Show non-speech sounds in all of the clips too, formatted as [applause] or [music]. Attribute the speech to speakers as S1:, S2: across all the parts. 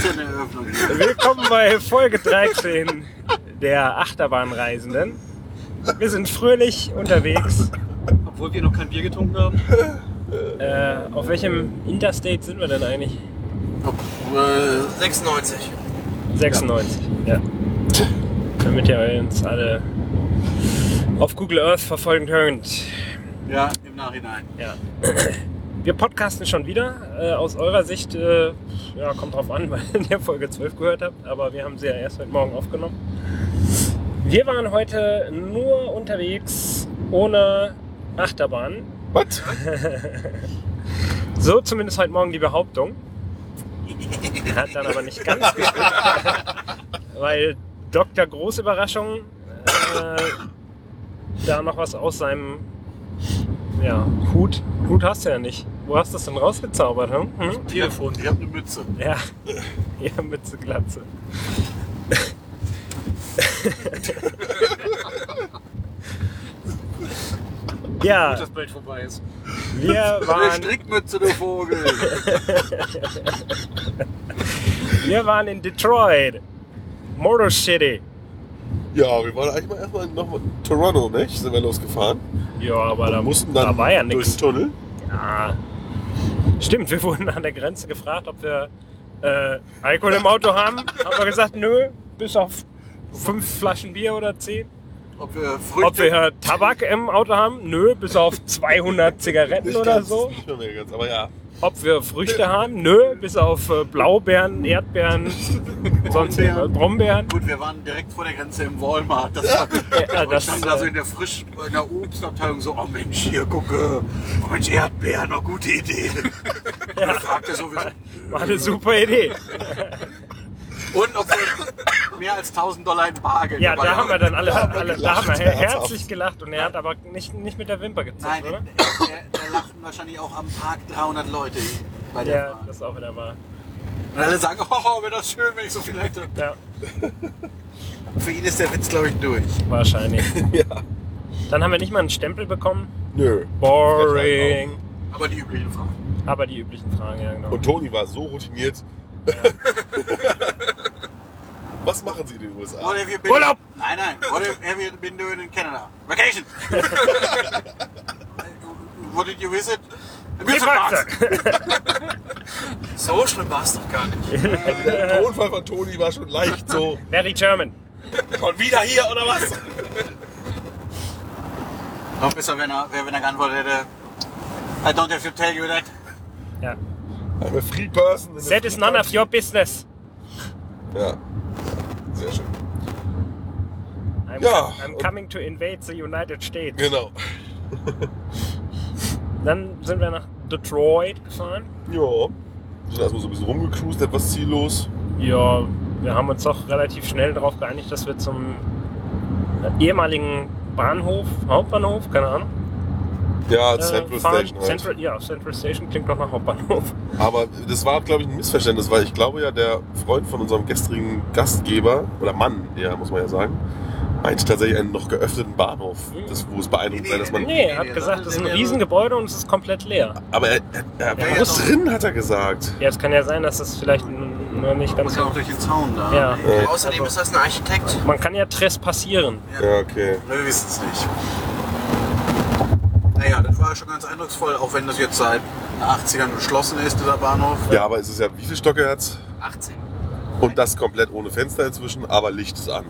S1: das ja eine Eröffnung.
S2: Willkommen bei Folge 13 der Achterbahnreisenden. Wir sind fröhlich unterwegs.
S1: Obwohl wir noch kein Bier getrunken haben.
S2: Äh, auf welchem Interstate sind wir denn eigentlich?
S1: Äh, 96.
S2: 96, ja. Damit ihr uns alle auf Google Earth verfolgen könnt.
S1: Ja, im Nachhinein.
S2: Ja. Wir podcasten schon wieder. Äh, aus eurer Sicht, äh, ja, kommt drauf an, [laughs] weil ihr Folge 12 gehört habt, aber wir haben sie ja erst heute Morgen aufgenommen. Wir waren heute nur unterwegs ohne Achterbahn.
S3: Was? [laughs]
S2: So zumindest heute Morgen die Behauptung. Hat dann aber nicht ganz gestimmt. [laughs] weil Dr. Großüberraschung äh, da noch was aus seinem ja, Hut. Hut hast du ja nicht. Wo hast du das denn rausgezaubert? Hm? Hm?
S1: Telefon, ich habe eine Mütze.
S2: Ja, [laughs] ja, Mütze, Glatze. [laughs] ja,
S1: Gut, dass bald vorbei ist.
S2: wir [laughs]
S1: Eine
S2: waren,
S1: Strickmütze, du Vogel.
S2: wir waren in Detroit. Motor City.
S3: Ja, wir waren eigentlich mal erstmal noch Toronto, nicht? Sind wir losgefahren.
S2: Ja, aber da,
S3: mussten dann
S2: da war ja
S3: durch
S2: nichts.
S3: den Tunnel.
S2: Ja. Stimmt, wir wurden an der Grenze gefragt, ob wir äh, Alkohol im Auto haben. Haben wir gesagt, nö, bis auf fünf Flaschen Bier oder zehn.
S1: Ob wir Früchte...
S2: Ob wir Tabak im Auto haben? Nö, bis auf 200 Zigaretten
S3: Nicht
S2: oder
S3: ganz,
S2: so.
S3: Nicht mehr ganz, aber ja.
S2: Ob wir Früchte haben? Nö, bis auf äh, Blaubeeren, Erdbeeren, [laughs] sonst
S1: Brombeeren.
S2: Brombeeren.
S1: Gut, wir waren direkt vor der Grenze im Walmart. Das war, [laughs]
S2: Ja,
S1: und
S2: das,
S1: standen da so
S2: äh,
S1: in der frisch, in der Obstabteilung so, oh Mensch, hier, gucke, oh Mensch, Erdbeeren, oh, gute Idee. Und [laughs] dann fragte so,
S2: War eine super Idee.
S1: Und ob wir mehr als 1000 Dollar in Bargeld
S2: Ja, da haben wir dann alle,
S3: Da haben wir
S2: alle da haben wir herzlich gelacht und er hat aber nicht, nicht mit der Wimper gezuckt,
S1: Nein,
S2: oder?
S1: da, da lachen wahrscheinlich auch am Tag 300 Leute bei der
S2: Ja,
S1: Fahrt.
S2: das auch wieder war.
S1: Und alle sagen, oh, wäre das schön, wenn ich so viel hätte.
S2: Ja, [laughs]
S1: Für ihn ist der Witz, glaube ich, durch.
S2: wahrscheinlich. [laughs]
S3: Ja.
S2: Dann haben wir nicht mal einen Stempel bekommen.
S3: Nö.
S2: Boring.
S1: Aber die üblichen Fragen.
S2: Aber die üblichen Fragen, ja genau.
S3: Und Toni war so routiniert. [laughs] Was machen Sie in den USA?
S1: What have you been
S2: Urlaub!
S1: Nein, nein. What have you been doing in Canada? Vacation! [laughs] What did you visit? [laughs] Amusement parks. [laughs] So schlimm war es doch gar nicht.
S3: Der Tonfall von Toni war schon leicht so.
S2: Very German.
S3: Schon wieder hier oder was?
S1: Noch besser, wenn er, wenn er geantwortet hätte. I don't have to tell you that.
S2: Ja.
S3: I'm a free person.
S2: That is none of your business.
S3: Ja. Sehr schön.
S2: I'm,
S3: Ja.
S2: I'm coming to invade the United States.
S3: Genau. [laughs]
S2: Dann sind wir nach Detroit gefahren.
S3: Ja. Sind erstmal so ein bisschen rumgecruised, etwas ziellos.
S2: Ja, wir haben uns doch relativ schnell darauf geeinigt, dass wir zum ehemaligen Bahnhof, Hauptbahnhof, keine Ahnung.
S3: Ja,
S2: äh,
S3: Central
S2: fahren.
S3: Station halt.
S2: Central, ja, Central Station klingt doch nach Hauptbahnhof.
S3: Aber das war, glaube ich, ein Missverständnis, weil ich glaube ja, der Freund von unserem gestrigen Gastgeber, oder Mann, ja, muss man ja sagen, meinte tatsächlich einen noch geöffneten Bahnhof, das, wo es beeindruckend sei, dass man.
S2: Nee, er hat gesagt, es ist ein Riesengebäude und es ist komplett leer.
S3: Aber er, er, er war
S2: Ja,
S1: doch.
S3: drin, hat er gesagt.
S2: Ja, es kann ja sein, dass das vielleicht n- nur nicht ganz
S1: Muss ja auch durch den Zaun da.
S2: Ja.
S3: Ja.
S1: Außerdem ist das ein Architekt.
S2: Man kann ja trespassieren.
S3: Ja, okay.
S1: Wir wissen es nicht. Naja, das war schon ganz eindrucksvoll, auch wenn das jetzt seit den 80ern geschlossen ist, dieser Bahnhof.
S3: Ja, aber es ist ja, wie viel Stocke hat's?
S1: 18.
S3: Und das komplett ohne Fenster inzwischen, aber Licht ist an.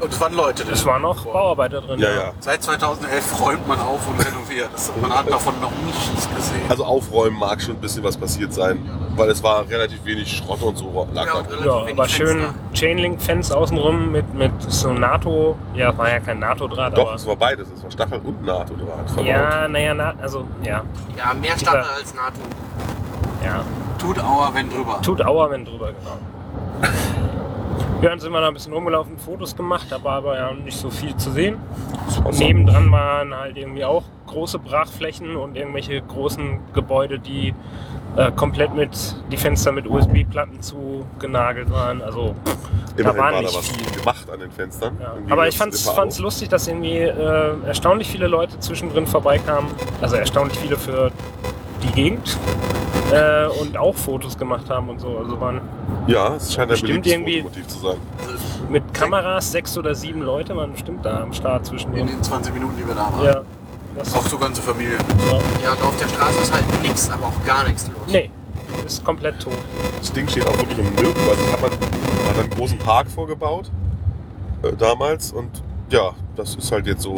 S1: Und es waren Leute drin.
S2: Es waren noch Bauarbeiter drin.
S3: Ja, ja.
S1: Seit 2011 räumt man auf und renoviert. Das, man hat davon noch nichts gesehen.
S3: Also aufräumen mag schon ein bisschen was passiert sein, weil es war relativ wenig Schrott und so lag
S1: Ja,
S3: da drin.
S2: Ja, aber schön
S1: Fenster.
S2: Chainlink-Fence außenrum mit, mit so NATO. Ja, war ja kein NATO-Draht,
S3: Doch,
S2: aber.
S3: es war beides. Es war Stachel und NATO-Draht.
S2: Ja, naja, na, also, ja.
S4: Ja, mehr Stachel als NATO.
S2: Ja.
S1: Tut Auer, wenn drüber.
S2: Tut Aua, wenn drüber, genau. Ja, dann sind wir da ein bisschen rumgelaufen, Fotos gemacht, aber aber ja nicht so viel zu sehen.
S3: War so.
S2: Nebendran waren halt irgendwie auch große Brachflächen und irgendwelche großen Gebäude, die äh, komplett mit die Fenster mit USB-Platten zugenagelt waren. Also da
S3: Immerhin
S2: war
S3: war da
S2: nicht
S3: was
S2: viel.
S3: gemacht an den Fenstern.
S2: Ja. Aber ich fand's
S3: auf.
S2: lustig, dass irgendwie äh, erstaunlich viele Leute zwischendrin vorbeikamen. Also erstaunlich viele für die Gegend äh, und auch Fotos gemacht haben und so. Also waren
S3: Ja, es scheint ein
S2: Bestimmt irgendwie-
S3: Fotomotiv zu sein.
S2: mit Kameras sechs oder sieben Leute waren bestimmt da am Start zwischen
S1: In den 20 Minuten, die wir da waren.
S2: Ja. Das,
S1: Auch so ganze Familie.
S2: ja.
S4: Ja, und auf der Straße ist halt nichts, aber auch gar nichts los.
S2: Nee, ist komplett tot.
S3: Das Ding steht auch wirklich im Nirgendwo. Also hat man hat einen großen Park vorgebaut äh, damals und ja, das ist halt jetzt so.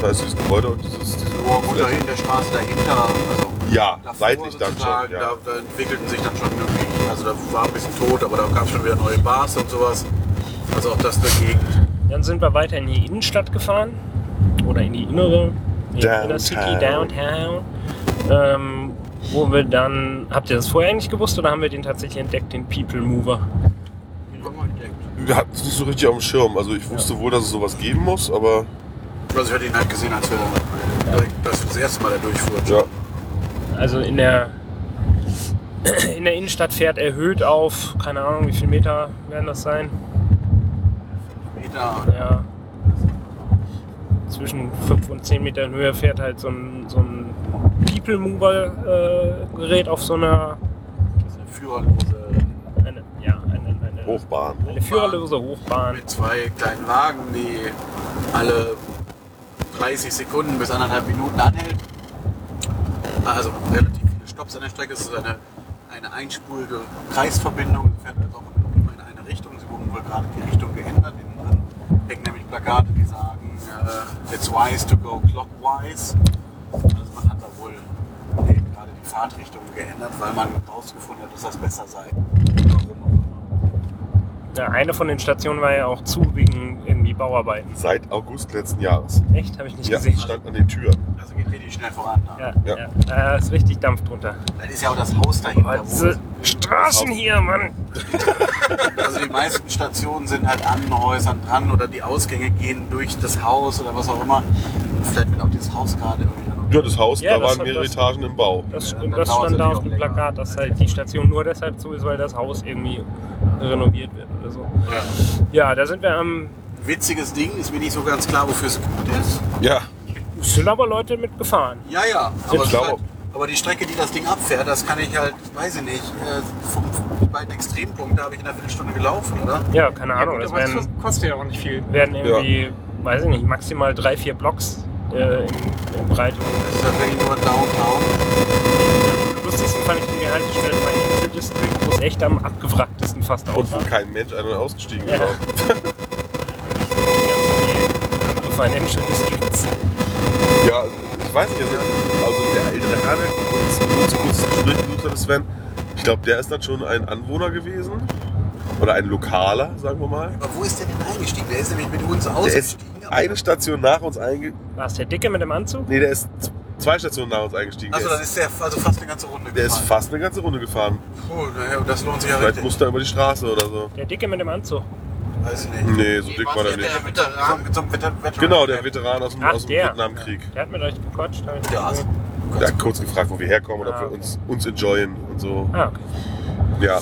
S3: Da ist dieses Gebäude und dieses, dieses
S1: Nur gut dahin, der Straße dahinter. Also
S3: Ja,
S1: davor
S3: seitlich dann schon. Ja.
S1: Da, da entwickelten sich dann schon irgendwie, also da war ein bisschen tot, aber da gab es schon wieder neue Bars und sowas. Also auch das dagegen.
S2: Dann sind wir weiter in die Innenstadt gefahren. Oder in die innere in die Inner City,
S3: Downtown.
S2: Ähm, wo wir dann. Habt ihr das vorher eigentlich gewusst oder haben wir den tatsächlich entdeckt, den People Mover?
S3: Wir hatten es nicht so richtig auf dem Schirm. Also ich wusste wohl, dass es sowas geben muss, aber
S1: Also ich hatte ihn halt gesehen, als wir direkt das, das erste Mal da durchfuhren.
S3: ja.
S2: Also in der. In der Innenstadt fährt erhöht auf, keine Ahnung, wie viele Meter werden das sein?
S1: Meter.
S2: Ja. Zwischen 5 und 10 Metern Höhe fährt halt so ein, so ein People Mover äh, Gerät auf so einer.
S1: Das ist eine führerlose
S2: Eine, ja, eine, eine,
S3: Hochbahn.
S2: eine führerlose Hochbahn.
S1: mit zwei kleinen Wagen, die alle 30 Sekunden bis anderthalb Minuten anhält. Also relativ viele Stops an der Strecke. Es ist eine, eine einspurige Kreisverbindung. Es fährt also auch nur in eine Richtung. Sie wurden wohl gerade die Richtung geändert. Innen drin hängen nämlich Plakate, die sagen, äh, it's wise to go clockwise. Also man hat da wohl eben gerade die Fahrtrichtung geändert, weil man herausgefunden hat, dass das besser sei. Warum auch immer.
S2: Eine von den Stationen war ja auch zu wegen irgendwie Bauarbeiten.
S3: Seit August letzten Jahres.
S2: Echt? Habe ich nicht
S3: Ja,
S2: gesehen.
S3: stand an den Türen.
S1: Also geht richtig schnell voran. Da.
S2: Ja,
S3: Ja.
S2: ja. Da ist richtig Dampf drunter.
S1: Das ist ja auch das Haus dahinter.
S2: Oh, diese Straßen hier, Mann.
S1: Also die meisten Stationen sind halt an Häusern dran oder die Ausgänge gehen durch das Haus oder was auch immer. Vielleicht wird auch dieses Haus gerade irgendwie.
S3: Ja, das Haus,
S2: Ja,
S3: da
S2: das
S3: waren mehrere
S2: das-
S3: Etagen im Bau.
S2: Das,
S1: Ja,
S2: das stand da auf dem Plakat, dass halt die Station nur deshalb zu ist, weil das Haus irgendwie renoviert so. Ja, da sind wir am.
S1: Witziges Ding, ist mir nicht so ganz klar, wofür es gut ist.
S3: Ja,
S2: Es sind aber Leute mitgefahren.
S1: Ja, ja,
S3: Ich
S1: aber, halt, aber die Strecke, die das Ding abfährt, das kann ich halt, weiß ich nicht, äh, vom, die beiden Extrempunkte habe ich in einer Viertelstunde gelaufen, oder?
S2: Ja, keine Ahnung.
S5: gut,
S2: Das werden,
S5: kostet ja auch nicht viel.
S2: werden irgendwie, weiß ich nicht, maximal drei, vier Blocks äh, in, in Breite.
S1: Das ist halt wirklich nur Downtown.
S2: Am lustigsten fand ich die Haltestelle bei District, es echt am abgewracktesten fast
S3: und wo kein Mensch ein- und ausgestiegen
S2: Ja. Die Financial Districts.
S3: Ja, ich weiß nicht, also, also der ältere Herr, der uns, kurz Gespräch gesucht hat, Sven, ich glaube, der ist dann schon ein Anwohner gewesen. Oder ein Lokaler, sagen wir mal.
S1: Aber wo ist der denn eingestiegen? Der ist nämlich mit uns
S3: Der ist
S1: ausgestiegen.
S3: eine Station nach uns eingestiegen.
S2: War es der Dicke mit dem Anzug?
S3: Nee, der ist zwei Stationen nach uns eingestiegen.
S1: Also
S3: der
S1: dann
S3: ist,
S1: ist der also fast eine ganze Runde
S3: der ist
S1: gefahren.
S3: fast eine ganze Runde gefahren.
S1: Puh, naja, das lohnt sich ja
S3: Vielleicht
S1: richtig.
S3: musste er über die Straße oder so.
S2: Der Dicke mit dem Anzug.
S1: Weiß ich nicht.
S3: Nee, so dick war der
S4: ist
S3: nicht.
S4: der?
S1: So, mit so einem Veteran- Veteran-
S3: Genau, der Veteran aus dem,
S2: Ach,
S3: aus dem
S2: der.
S3: Vietnamkrieg.
S2: Der hat mit euch gequatscht. hab ich
S1: Ja, also,
S2: gesehen.
S3: Der hat kurz gefragt, wo wir herkommen und ob
S2: Ah,
S3: wir
S2: okay.
S3: uns, uns enjoyen und so.
S2: Ah, okay.
S3: Ja,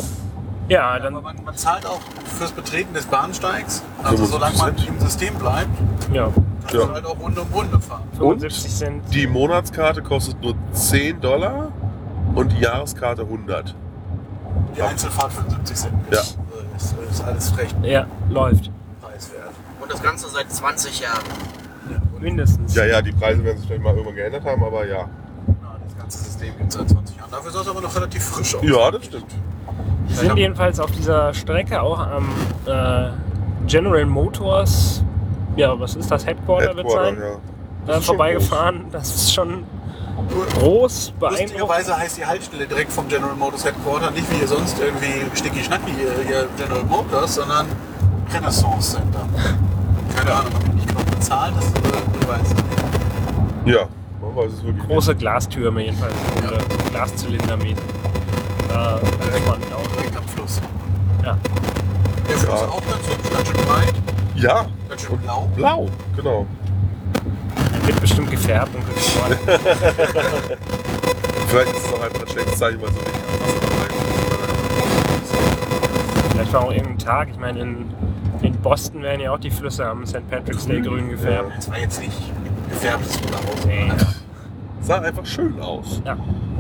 S2: Ja,
S1: aber
S2: dann.
S1: man, man zahlt auch fürs Betreten des Bahnsteigs. Also solange man
S3: 75
S1: im System bleibt,
S2: Ja,
S1: kann
S3: Ja.
S1: halt auch Runde um Runde fahren.
S2: 75 Cent.
S3: die Monatskarte kostet nur 10 Dollar und die Jahreskarte 100.
S1: Die Einzelfahrt 75 Cent.
S3: Ja.
S1: Also Ist, ist alles recht
S2: Ja, läuft.
S1: preiswert.
S4: Und das Ganze seit 20 Jahren.
S2: Mindestens.
S3: Ja, ja, die Preise werden sich vielleicht mal irgendwann geändert haben, aber ja.
S1: Ja, das ganze System gibt es seit 20 Jahren. Dafür sah es aber noch relativ frisch aus.
S3: Ja, das stimmt.
S2: Wir sind jedenfalls auf dieser Strecke auch am äh, General Motors. Ja, was ist das? Headquarter, wird
S3: Headquarter,
S2: sein.
S3: ja.
S2: Äh,
S3: Das ist schon
S2: vorbeigefahren. Das ist schon groß, beeindruckend.
S1: Lustigerweise heißt die Haltestelle direkt vom General Motors Headquarter nicht wie hier sonst irgendwie sticky-schnacki hier, hier General Motors, sondern Renaissance Center. Keine Ahnung, ob die nicht genug bezahlt ist, oder ich weiß es nicht.
S3: Ja, man weiß es wirklich.
S2: Große Glastürme jedenfalls. Oder Glaszylindermäßig. Da ist man auch.
S1: Direkt am Fluss.
S2: Ja.
S1: Der Fluss
S3: Ja.
S1: auch ganz ganz schön breit,
S3: nicht. Ja,
S1: ganz schön blau.
S3: blau, genau.
S2: Wird bestimmt gefärbt und gefroren. [laughs]
S3: Vielleicht ist es auch einfach ein schlechtes Zeichen, weil so wenig Wasser
S2: Vielleicht war auch irgendein Tag. Ich meine, in, in Boston werden ja auch die Flüsse am St. Patrick's Day grün gefärbt.
S1: Es war jetzt nicht gefärbtes Roderhaus.
S2: Nee.
S3: sah einfach schön aus.
S2: Ja.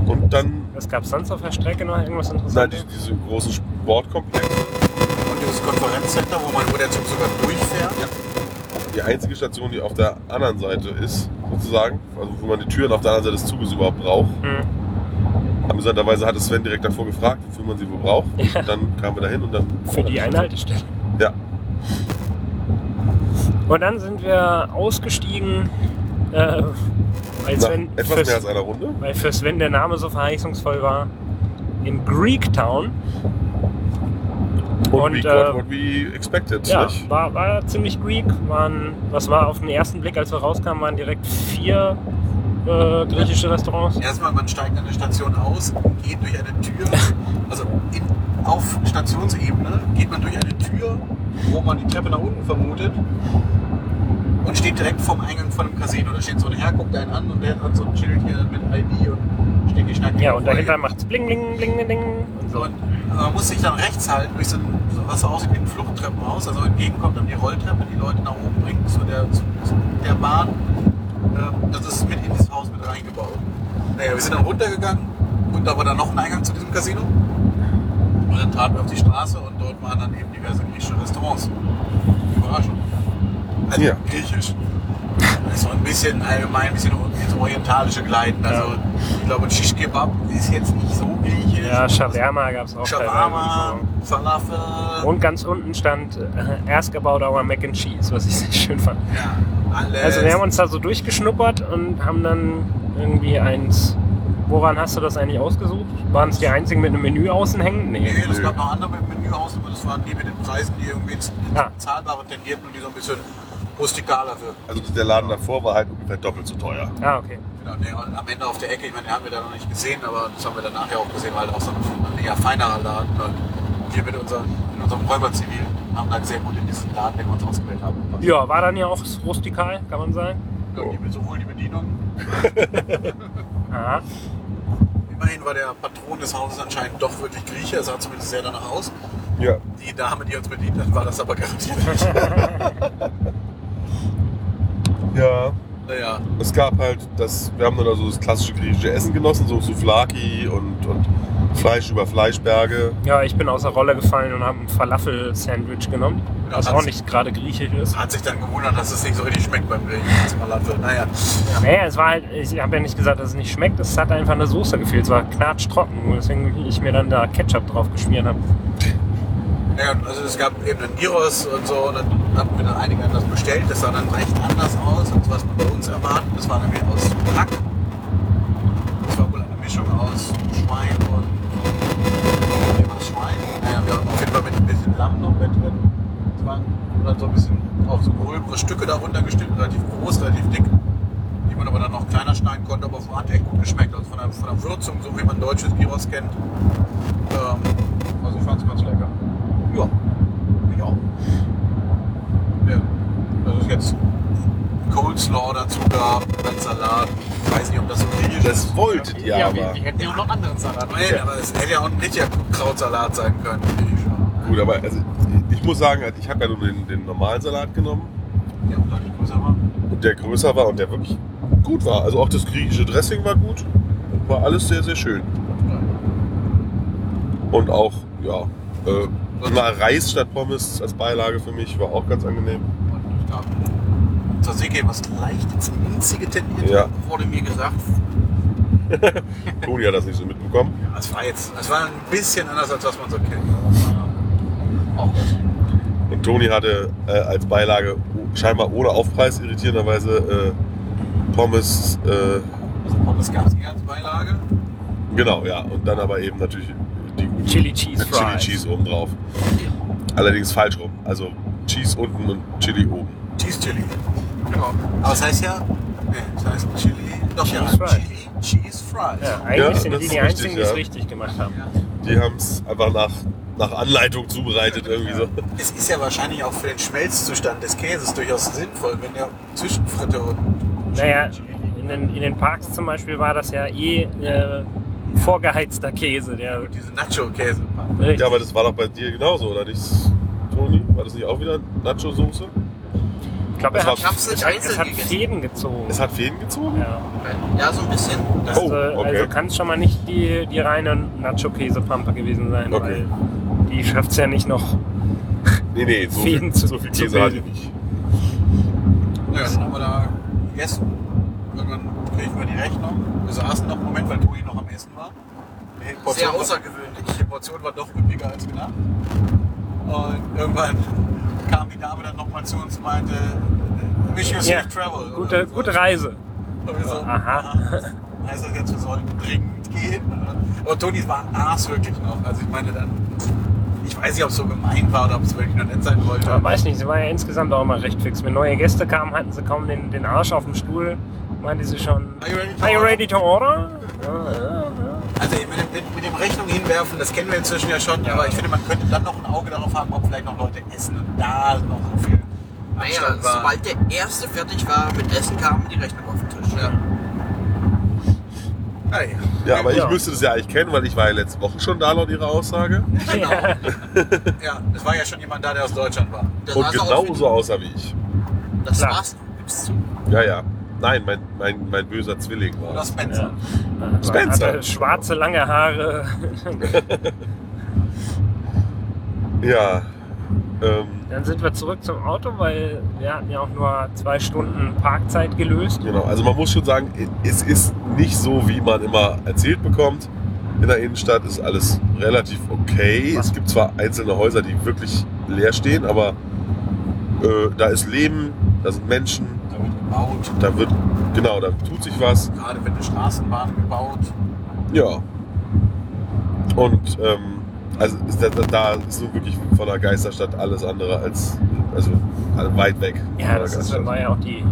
S3: Und dann,
S2: Was gab es sonst auf der Strecke noch? Irgendwas Interessantes?
S3: diese großen Sportkomplexe.
S1: Und dieses Konferenzcenter, wo, man, wo der Zug sogar durchfährt.
S3: Die einzige Station, die auf der anderen Seite ist, sozusagen, also wo man die Türen auf der anderen Seite des Zuges überhaupt braucht.
S2: Hm.
S3: Amüsanterweise hatte Sven direkt davor gefragt, wofür man sie wo braucht.
S2: Ja.
S3: Und dann kamen wir dahin und dann.
S2: Für die Einhaltestelle.
S3: Ja.
S2: Und dann sind wir ausgestiegen, äh, weil,
S3: Nach
S2: Sven,
S3: etwas
S2: für,
S3: mehr als einer Runde.
S2: weil für Sven der Name so verheißungsvoll war. In Greektown.
S3: Und,
S2: Und,
S3: we
S2: äh,
S3: got what we expected,
S2: Ja,
S3: nicht?
S2: war, war ziemlich Greek. Waren, was war auf den ersten Blick, als wir rauskamen, waren direkt vier äh, griechische Restaurants.
S1: Erstmal, man steigt an der Station aus, geht durch eine Tür. [laughs] Also in, auf Stationsebene geht man durch eine Tür, wo man die Treppe nach unten vermutet. Und steht direkt vorm Eingang von einem Casino. Da steht so ein Herr, guckt einen an und der hat so ein Schild hier mit ID und steht die Schneide.
S2: Ja, und dahinter macht's bling, bling, bling, bling, bling und
S1: äh, man muss sich dann rechts halten durch so ein, was so aussieht wie ein Fluchttreppenhaus. Also entgegenkommt dann die Rolltreppe, die Leute nach oben bringt zu der, zu, zu der Bahn. Ähm, das ist mit in dieses Haus mit reingebaut. Naja, wir sind dann runtergegangen und da war dann noch ein Eingang zu diesem Casino. Und dann traten wir auf die Straße und dort waren dann eben diverse griechische Restaurants. Überraschung. Also
S3: Ja.
S1: griechisch. So ein bisschen allgemein, ein bisschen ins Orientalische gleiten. Also ich glaube, Shish Kebab ist jetzt nicht so griechisch.
S2: Ja, Shawarma gab's auch.
S1: Shawarma, Falafel.
S2: Und ganz unten stand äh, Ask about our Mac and Cheese, was ich [laughs] sehr schön fand.
S1: ja, alles.
S2: Also wir haben uns da so durchgeschnuppert und haben dann irgendwie eins. Woran hast du das eigentlich ausgesucht? Waren es die einzigen mit einem Menü außen hängen? Nee.
S1: Nee, es
S3: Nö.
S1: gab noch andere mit dem Menü aus, aber das waren die mit den Preisen, die irgendwie ins
S2: Ah.
S1: Zahlbare tendierten und die so ein bisschen rustikaler wirken.
S3: Also der Laden davor war halt ungefähr doppelt so teuer.
S2: Ah, okay.
S1: Genau, nee, und am Ende auf der Ecke, ich meine, den haben wir da noch nicht gesehen, aber das haben wir dann nachher auch gesehen, weil auch so ein eher feinerer Laden. Und wir mit unserem, in unserem Räuberzivil haben dann sehr gut in diesen Laden, den wir uns ausgewählt haben.
S2: Ja, war dann ja auch rustikal, kann man sagen.
S1: Ja, die, sowohl die Bedienung. [laughs]
S2: Aha.
S1: Immerhin war der Patron des Hauses anscheinend doch wirklich Grieche, es sah zumindest sehr danach aus.
S3: Ja.
S1: Die Dame, die uns bedient hat, war das aber garantiert nicht. [laughs] [laughs]
S3: Ja.
S1: naja,
S3: Es gab halt das, wir haben dann also das klassische griechische Essen genossen, so Souflaki und, und Fleisch über Fleischberge.
S2: Ja, ich bin aus der Rolle gefallen und habe ein Falafel-Sandwich genommen,
S1: Ja,
S2: was auch nicht gerade griechisch ist.
S1: hat sich dann gewundert, dass es nicht so richtig schmeckt beim Falafel. Naja,
S2: Naja, es war halt, ich habe ja nicht gesagt, dass es nicht schmeckt, es hat einfach eine Soße gefehlt, es war knatschtrocken, weswegen ich mir dann da Ketchup drauf geschmiert habe.
S1: Ja, also es gab eben einen Gyros und so, und dann hatten wir dann einige das bestellt. Das sah dann recht anders aus, als was man bei uns erwartet. Das war nämlich aus Hack. Das war wohl eine Mischung aus Schwein und. Schwein? Naja, wir hatten auf jeden Fall mit ein bisschen Lamm noch mit drin. Das waren dann so ein bisschen auch so gröbere Stücke darunter geschnitten, relativ groß, relativ dick. Die man aber dann noch kleiner schneiden konnte, aber hat echt gut geschmeckt. Also von der, von der Würzung, so wie man deutsches Gyros kennt. Ähm, also ich fand es ganz lecker. Ja, ich auch. Ja, ist jetzt Coleslaw dazu gab, dann Salat. Ich weiß nicht, ob das so griechisch ist.
S3: Das wolltet ihr
S4: Ja,
S3: aber.
S4: wir, wir hätten ja auch noch anderen Salat.
S1: Nein, aber es hätte ja auch ein richtiger Krautsalat sein können.
S3: Gut, aber also, ich muss sagen, ich habe ja nur den, den normalen Salat genommen
S1: Ja, und deutlich größer war.
S3: und der größer war und der wirklich gut war. Also auch das griechische Dressing war gut. War alles sehr, sehr schön. Und auch, ja, äh, mal Reis statt Pommes als Beilage für mich war auch ganz angenehm.
S1: Ja, Tzatziki, was leicht ins Minzige tendiert,
S3: Ja.
S1: wurde mir gesagt. [laughs]
S3: Toni hat das nicht so mitbekommen.
S1: Ja, es war jetzt, es war ein bisschen anders, als was man so kennt. Aber, Auch gut.
S3: Und Toni hatte äh, als Beilage scheinbar ohne Aufpreis irritierenderweise äh, Pommes. Äh,
S1: Also Pommes gab es eher als Beilage.
S3: genau, ja. Und dann aber eben natürlich die guten
S2: Chili Cheese
S3: mit Chili. Cheese oben drauf. Allerdings falsch rum. Also Cheese unten und Chili oben.
S1: Cheese Chili. Genau. Aber es heißt ja, nee, es heißt Chili, doch
S2: Cheese
S1: ja,
S2: Fries.
S1: Chili Cheese Fries.
S2: Ja, eigentlich
S3: Ja,
S2: sind die die
S3: richtig,
S2: einzigen, die es
S3: ja.
S2: richtig gemacht haben.
S3: Die haben es einfach nach, nach Anleitung zubereitet irgendwie so.
S1: Es ist ja wahrscheinlich auch für den Schmelzzustand des Käses durchaus sinnvoll, wenn der Zwischenfritte und
S2: Naja, in den, in den Parks zum Beispiel war das ja eh äh, vorgeheizter Käse. Der,
S1: diese Nacho-Käse.
S3: Ja, aber das war doch bei dir genauso, oder nicht, Toni? War das nicht auch wieder Nacho-Soße?
S2: Glaube, er hat,
S4: hab's nicht
S2: es hat,
S4: einzeln
S2: es hat
S4: gegessen.
S2: Fäden gezogen.
S3: Es hat Fäden gezogen?
S2: Ja.
S4: Ja, so ein bisschen.
S2: Das,
S3: Oh,
S2: äh,
S3: okay.
S2: Also kann es schon mal nicht die, die reine Nacho-Käsepampe gewesen sein,
S3: Okay.
S2: weil die schafft es ja nicht noch.
S3: Nee, nee, so
S2: Fäden
S3: viel,
S2: zu-
S3: so viel
S2: zu
S3: Käse hatte ich nicht.
S1: Ja, dann haben wir da gegessen. Irgendwann kriegen wir die Rechnung. Wir saßen noch einen Moment, weil Toni noch am Essen war.
S4: Sehr außergewöhnlich.
S1: Die Portion war doch üppiger als gedacht. Und irgendwann kam die Dame dann nochmal zu uns und meinte, wish you
S2: Ja,
S1: safe travel.
S2: gute,
S1: so.
S2: gute Reise.
S1: Und wir so,
S2: Aha.
S1: Heißt das jetzt, wir sollen dringend gehen? Und Toni war Aas wirklich noch. Also ich meine dann, ich weiß nicht, ob es so gemein war oder ob es wirklich nur nett sein wollte.
S2: Man weiß nicht, sie war ja insgesamt auch immer recht fix. Wenn neue Gäste kamen, hatten sie kaum den, den Arsch auf dem Stuhl. Meinte sie schon,
S1: Are you ready to order?"
S2: ready to order? Ja, ja.
S1: Also mit dem, mit, dem Rechnung hinwerfen, das kennen wir inzwischen ja schon, aber ich finde, man könnte dann noch ein Auge darauf haben, ob vielleicht noch Leute essen und da noch so viel
S4: Naja, sobald der erste fertig war mit Essen, kam die Rechnung auf den Tisch.
S1: Ja. Naja.
S3: Ja, aber
S2: Ja.
S3: ich müsste das ja eigentlich kennen, weil ich war ja letzte Woche schon da laut ihrer Aussage.
S1: Genau. Ja, es war ja schon jemand da, der aus Deutschland war.
S4: Das
S3: Und genauso
S4: wie-
S3: aussah wie ich.
S4: Das
S2: Klar.
S4: war's. Gib's zu.
S3: Ja, ja. Nein, mein, mein, mein böser Zwilling war
S1: Oder. Spencer.
S2: Man
S3: Spencer.
S2: hatte schwarze, lange Haare. [laughs]
S3: Ja. Ähm,
S2: Dann sind wir zurück zum Auto, weil wir hatten ja auch nur zwei Stunden Parkzeit gelöst.
S3: genau. Also man muss schon sagen, es ist nicht so, wie man immer erzählt bekommt. In der Innenstadt ist alles relativ okay.
S2: Was?
S3: Es gibt zwar einzelne Häuser, die wirklich leer stehen, aber äh, da ist Leben, da sind Menschen,
S1: gebaut.
S3: da wird, genau, da tut sich was.
S1: Gerade wird eine Straßenbahn gebaut.
S3: Ja. Und ähm, also ist da, da ist so wirklich von der Geisterstadt alles andere als also weit weg. von
S2: Ja,
S3: der
S2: das ist,
S3: Geisterstadt.
S2: war ja auch die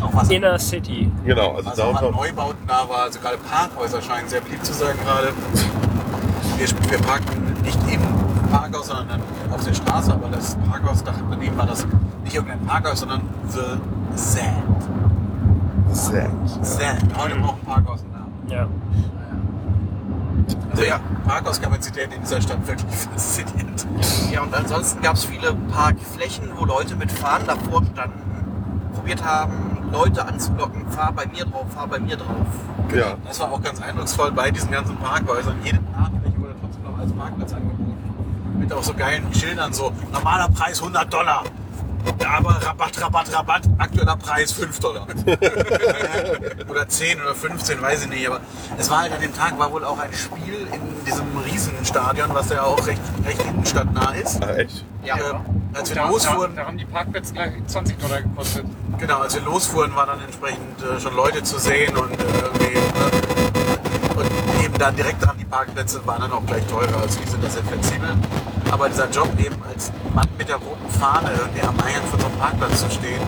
S1: Auch was,
S2: Inner City.
S3: Genau, also
S1: was auch an
S3: Downtown.
S1: Neubauten da war. Also gerade Parkhäuser scheinen sehr beliebt zu sein gerade. Wir, wir parken nicht im Parkhaus, sondern auf der Straße. Aber das Parkhaus da daneben war das nicht irgendein Parkhaus, sondern The Sand.
S3: Sehr.
S1: Sand. Heute braucht ein Parkhaus einen Namen.
S2: Ja.
S1: Also ja, Parkhauskapazität in dieser Stadt wirklich faszinierend.
S4: Ja, und ansonsten gab es viele Parkflächen, wo Leute mit Fahnen davor standen, probiert haben, Leute anzulocken, fahr bei mir drauf, fahr bei mir drauf.
S3: Ja.
S1: Das war auch ganz eindrucksvoll bei diesen ganzen Parkhäusern. Jede Parkfläche wurde trotzdem noch als Parkplatz angeboten. Mit auch so geilen Schildern, so normaler Preis 100 Dollar. Aber Rabatt, Rabatt, Rabatt, aktueller Preis 5 Dollar. [laughs] oder 10 oder 15, weiß ich nicht. Aber es war halt an dem Tag war wohl auch ein Spiel in diesem Riesenstadion, was ja auch recht, recht innenstadtnah ist.
S3: Ach, echt?
S4: Ja,
S1: Äh, als wir
S5: Da, da,
S1: losfuhren,
S5: da haben die Parkplätze gleich 20 Dollar gekostet.
S1: Genau, als wir losfuhren, waren dann entsprechend äh, schon Leute zu sehen und äh, irgendwie, ne? und eben dann direkt dran die Parkplätze waren dann auch gleich teurer. Also die sind da sehr flexibel. Aber dieser Job eben als Mann mit der roten Fahne irgendwie am Eingang von so einem Parkplatz zu stehen,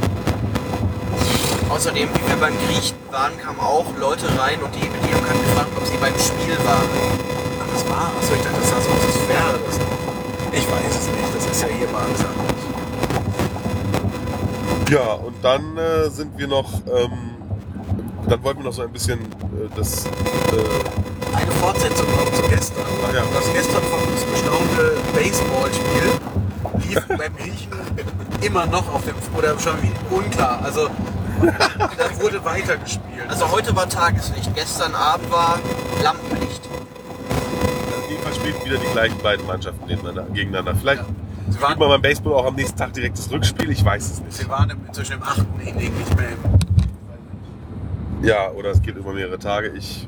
S4: Außerdem, wie wir beim Griechen waren, kamen auch Leute rein und die Bedienung hat gefragt, ob sie beim Spiel waren.
S1: ach, das war, achso, ich dachte, das sah so aus, als wäre das noch. Ich weiß es nicht, das ist ja hier mal alles anders.
S3: Ja, und dann äh, sind wir noch, ähm, dann wollten wir noch so ein bisschen äh, das, äh,
S1: Eine Fortsetzung noch zu gestern.
S3: Ach ja.
S1: Das gestern von bestaunte Baseballspiel lief beim Griechen immer noch auf dem, oder schon wie unklar. Also da wurde weitergespielt.
S4: Also heute war Tageslicht, gestern Abend war Lampenlicht.
S3: jedenfalls spielen wieder die gleichen beiden Mannschaften gegeneinander. Vielleicht
S1: Sie
S3: spielt man beim Baseball auch am nächsten Tag direkt das Rückspiel, ich weiß es nicht.
S1: sie waren im- inzwischen im achten Inning, nicht mehr im.
S3: Ja, oder es geht über mehrere Tage. Ich,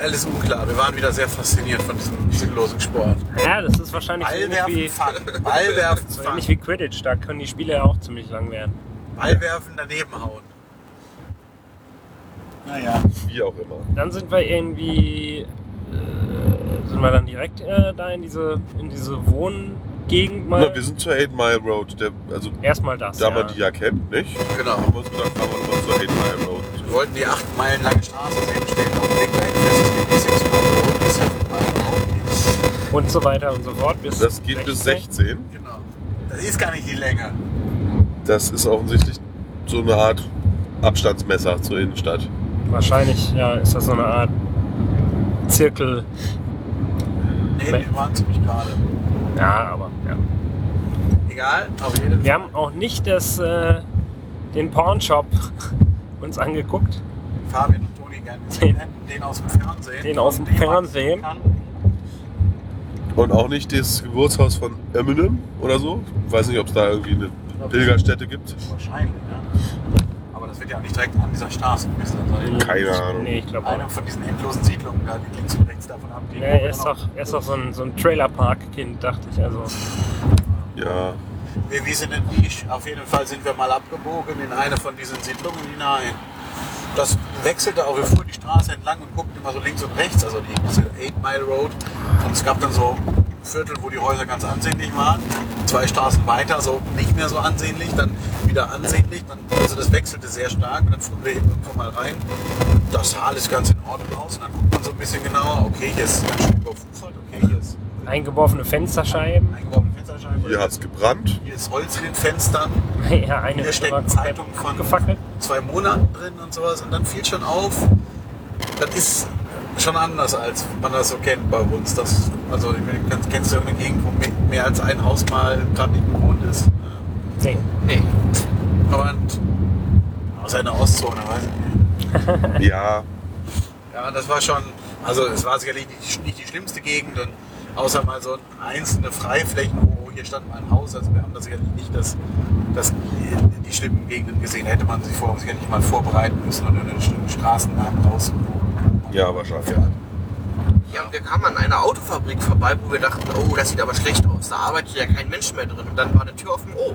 S1: Alles unklar. Wir waren wieder sehr fasziniert von diesem sinnlosen Sport.
S2: Ja, das ist wahrscheinlich so ähnlich
S1: Ballwerfen,
S2: wie.
S1: Ballwerfen, [laughs]
S2: so ähnlich wie Quidditch. Da können die Spiele ja auch ziemlich lang werden.
S1: Ballwerfen, daneben hauen. Naja.
S3: wie auch immer.
S2: Dann sind wir irgendwie, äh, sind wir dann direkt äh, da in diese, in diese Wohngegend mal.
S3: Na, wir sind zur Eight Mile Road, der, also
S2: Erstmal das.
S3: da
S2: ja.
S3: man die ja kennt, nicht?
S1: Genau.
S3: Haben wir uns gedacht, fahren wir nochmal zur Eight Mile Road.
S1: Wir wollten die acht Meilen lange Straße sehen, stellen auf dem Weg
S2: Und so weiter und so fort. Bis
S3: Das geht bis 16.
S1: Genau. Das ist gar nicht die Länge.
S3: Das ist offensichtlich so eine Art Abstandsmesser zur Innenstadt.
S2: Wahrscheinlich, ja, ist das so eine Art Zirkel.
S1: Nee, wir waren ziemlich gerade.
S2: Ja, aber ja.
S1: Egal, auf jeden
S2: Wir haben auch nicht das, äh, den Pornshop [laughs] uns angeguckt.
S1: Fabian und Toni gerne gesehen hätten, den aus dem Fernsehen.
S2: Den aus dem Fernsehen.
S1: kann-
S3: Und auch nicht das Geburtshaus von Eminem oder so. Ich weiß nicht, ob es da irgendwie eine Pilgerstätte gibt.
S1: Wahrscheinlich, ja. Aber das wird ja nicht direkt an dieser Straße gewesen sein.
S3: Keine Ahnung.
S2: Nee, ich glaube
S1: Eine
S2: auch.
S1: von diesen endlosen Siedlungen da, die links und rechts davon ab.
S2: Nee, er ist doch, er ist doch so ein, so ein Trailerpark-Kind, dachte ich. Also,
S3: Ja.
S1: Wir, wir sind in Nisch. Auf jeden Fall sind wir mal abgebogen in eine von diesen Siedlungen hinein. Das wechselte auch. Wir fuhren die Straße entlang und guckten immer so links und rechts, also die diese Eight Mile Road. Und es gab dann so Viertel, wo die Häuser ganz ansehnlich waren. Zwei Straßen weiter, so nicht mehr so ansehnlich, dann wieder ansehnlich. Dann, also das wechselte sehr stark. Und dann fuhren wir eben irgendwann mal rein. Das sah alles ganz in Ordnung aus. Und dann guckt man so ein bisschen genauer. Okay, hier ist ganz schön überwuchert. Okay, hier ist
S2: eingeworfene Fensterscheiben.
S1: eingebaute Fensterscheibe.
S3: Hier hat es gebrannt.
S1: Hier ist Holz in den Fenstern. [laughs]
S2: Ja, eine
S1: Hier stecken
S2: aber
S1: Zeitungen von
S2: abgefackelt.
S1: zwei Monaten drin und sowas. Und dann fiel schon auf, das ist schon anders, als man das so kennt bei uns. Das, also, ich meine, kennst- du irgendeine Gegend, wo mehr- als ein Haus mal gerade nicht bewohnt ist?
S2: Nee.
S4: Nee.
S1: Und außer in der Ostzone, weiß ich nicht.
S3: Ja.
S1: Ja, das war schon, also es war sicherlich nicht, nicht die schlimmste Gegend. Und außer mal so einzelne Freiflächen, wo hier stand mal ein Haus. Also wir haben da sicherlich nicht das, das, die, die schlimmen Gegenden gesehen. Hätte man sich vorher sicherlich mal vorbereiten müssen und einen Straßennamen raussuchen.
S3: Ja, wahrscheinlich.
S4: Ja, und wir kamen an einer Autofabrik vorbei, wo wir dachten, oh, das sieht aber schlecht aus. Da arbeitet ja kein Mensch mehr drin. Und dann war eine Tür offen, oh,